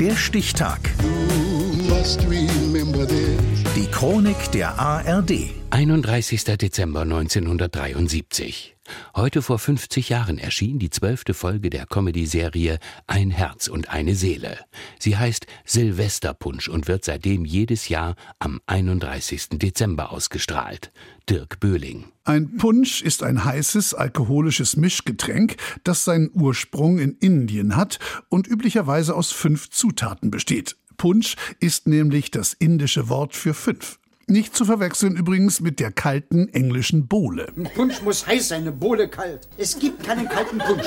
Der Stichtag. Die Chronik der ARD. 31. Dezember 1973. Heute vor 50 Jahren erschien die zwölfte Folge der Comedy-Serie Ein Herz und eine Seele. Sie heißt Silvesterpunsch und wird seitdem jedes Jahr am 31. Dezember ausgestrahlt. Dirk Böhling. Ein Punsch ist ein heißes alkoholisches Mischgetränk, das seinen Ursprung in Indien hat und üblicherweise aus fünf Zutaten besteht. Punsch ist nämlich das indische Wort für fünf. Nicht zu verwechseln übrigens mit der kalten englischen Bohle. Ein Punsch muss heiß sein, eine Bohle kalt. Es gibt keinen kalten Punsch.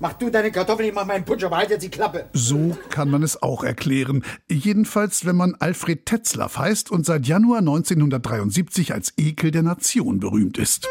Mach du deine Kartoffeln, ich mach meinen Punsch, aber halt jetzt die Klappe. So kann man es auch erklären. Jedenfalls, wenn man Alfred Tetzlaff heißt und seit Januar 1973 als Ekel der Nation berühmt ist.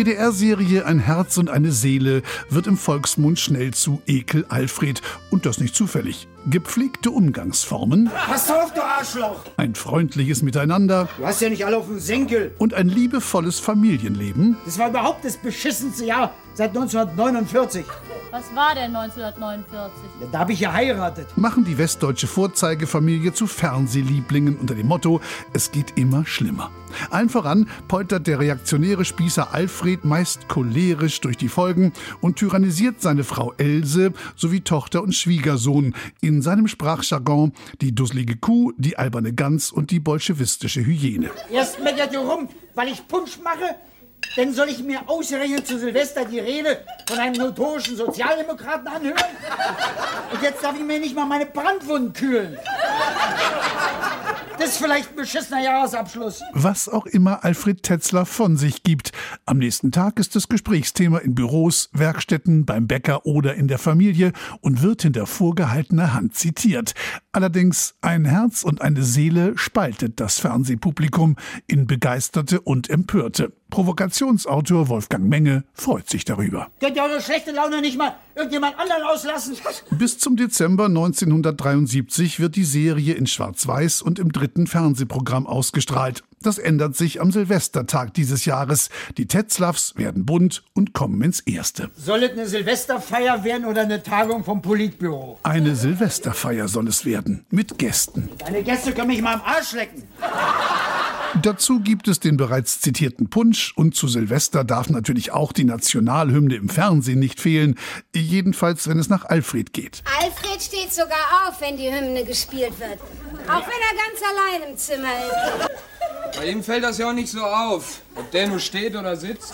Die WDR-Serie Ein Herz und eine Seele wird im Volksmund schnell zu Ekel Alfred. Und das nicht zufällig. Gepflegte Umgangsformen. Pass auf, du Arschloch! Ein freundliches Miteinander. Du hast ja nicht alle auf dem Senkel. Und ein liebevolles Familienleben. Das war überhaupt das beschissenste Jahr seit 1949. Was war denn 1949? Da habe ich geheiratet. Machen die westdeutsche Vorzeigefamilie zu Fernsehlieblingen unter dem Motto, es geht immer schlimmer. Allen voran poltert der reaktionäre Spießer Alfred meist cholerisch durch die Folgen und tyrannisiert seine Frau Else sowie Tochter und Schwiegersohn in seinem Sprachjargon die dusselige Kuh, die alberne Gans und die bolschewistische Hyäne. Erst meckert ihr rum, weil ich Punsch mache. Dann soll ich mir ausgerechnet zu Silvester die Rede von einem notorischen Sozialdemokraten anhören? Und jetzt darf ich mir nicht mal meine Brandwunden kühlen. Das ist vielleicht ein beschissener Jahresabschluss. Was auch immer Alfred Tetzler von sich gibt. Am nächsten Tag ist das Gesprächsthema in Büros, Werkstätten, beim Bäcker oder in der Familie und wird hinter vorgehaltener Hand zitiert. Allerdings ein Herz und eine Seele spaltet das Fernsehpublikum in Begeisterte und Empörte. Provokationsautor Wolfgang Menge freut sich darüber. Könnt ihr eure schlechte Laune nicht mal irgendjemand anderen auslassen? Bis zum Dezember 1973 wird die Serie in Schwarz-Weiß und im dritten Fernsehprogramm ausgestrahlt. Das ändert sich am Silvestertag dieses Jahres. Die Tetzlaffs werden bunt und kommen ins Erste. Soll es eine Silvesterfeier werden oder eine Tagung vom Politbüro? Eine Silvesterfeier soll es werden, mit Gästen. Deine Gäste können mich mal am Arsch lecken. Dazu gibt es den bereits zitierten Punsch und zu Silvester darf natürlich auch die Nationalhymne im Fernsehen nicht fehlen, jedenfalls wenn es nach Alfred geht. Alfred steht sogar auf, wenn die Hymne gespielt wird. Auch wenn er ganz allein im Zimmer ist. Bei ihm fällt das ja auch nicht so auf, ob der nur steht oder sitzt.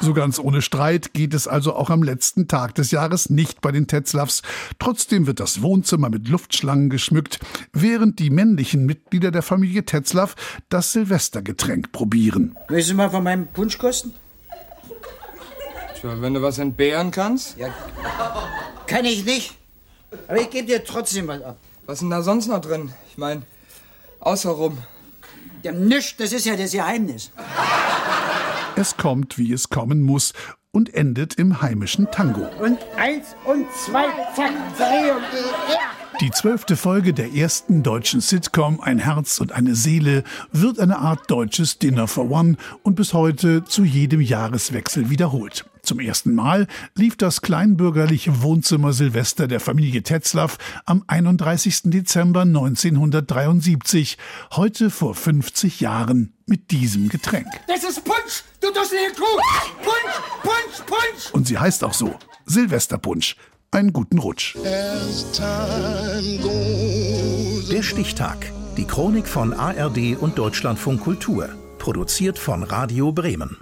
So ganz ohne Streit geht es also auch am letzten Tag des Jahres nicht bei den Tetzlaffs. Trotzdem wird das Wohnzimmer mit Luftschlangen geschmückt, während die männlichen Mitglieder der Familie Tetzlaff das Silvestergetränk probieren. Willst du mal von meinem Punsch kosten? Tja, wenn du was entbehren kannst. Ja. Kann ich nicht. Aber ich gebe dir trotzdem was ab. Was ist denn da sonst noch drin? Ich meine, außer rum. Ja, nichts, das ist ja das Geheimnis. Es kommt, wie es kommen muss und endet im heimischen Tango. Und eins und zwei, zack, dreh und. Die zwölfte Folge der ersten deutschen Sitcom Ein Herz und eine Seele wird eine Art deutsches Dinner for One und bis heute zu jedem Jahreswechsel wiederholt. Zum ersten Mal lief das kleinbürgerliche Wohnzimmer Silvester der Familie Tetzlaff am 31. Dezember 1973, heute vor 50 Jahren, mit diesem Getränk. Das ist Punsch, du dusselige Kuh! Punsch, Punsch, Punsch! Und sie heißt auch so, Silvesterpunsch. Einen guten Rutsch. Der Stichtag. Die Chronik von ARD und Deutschlandfunk Kultur. Produziert von Radio Bremen.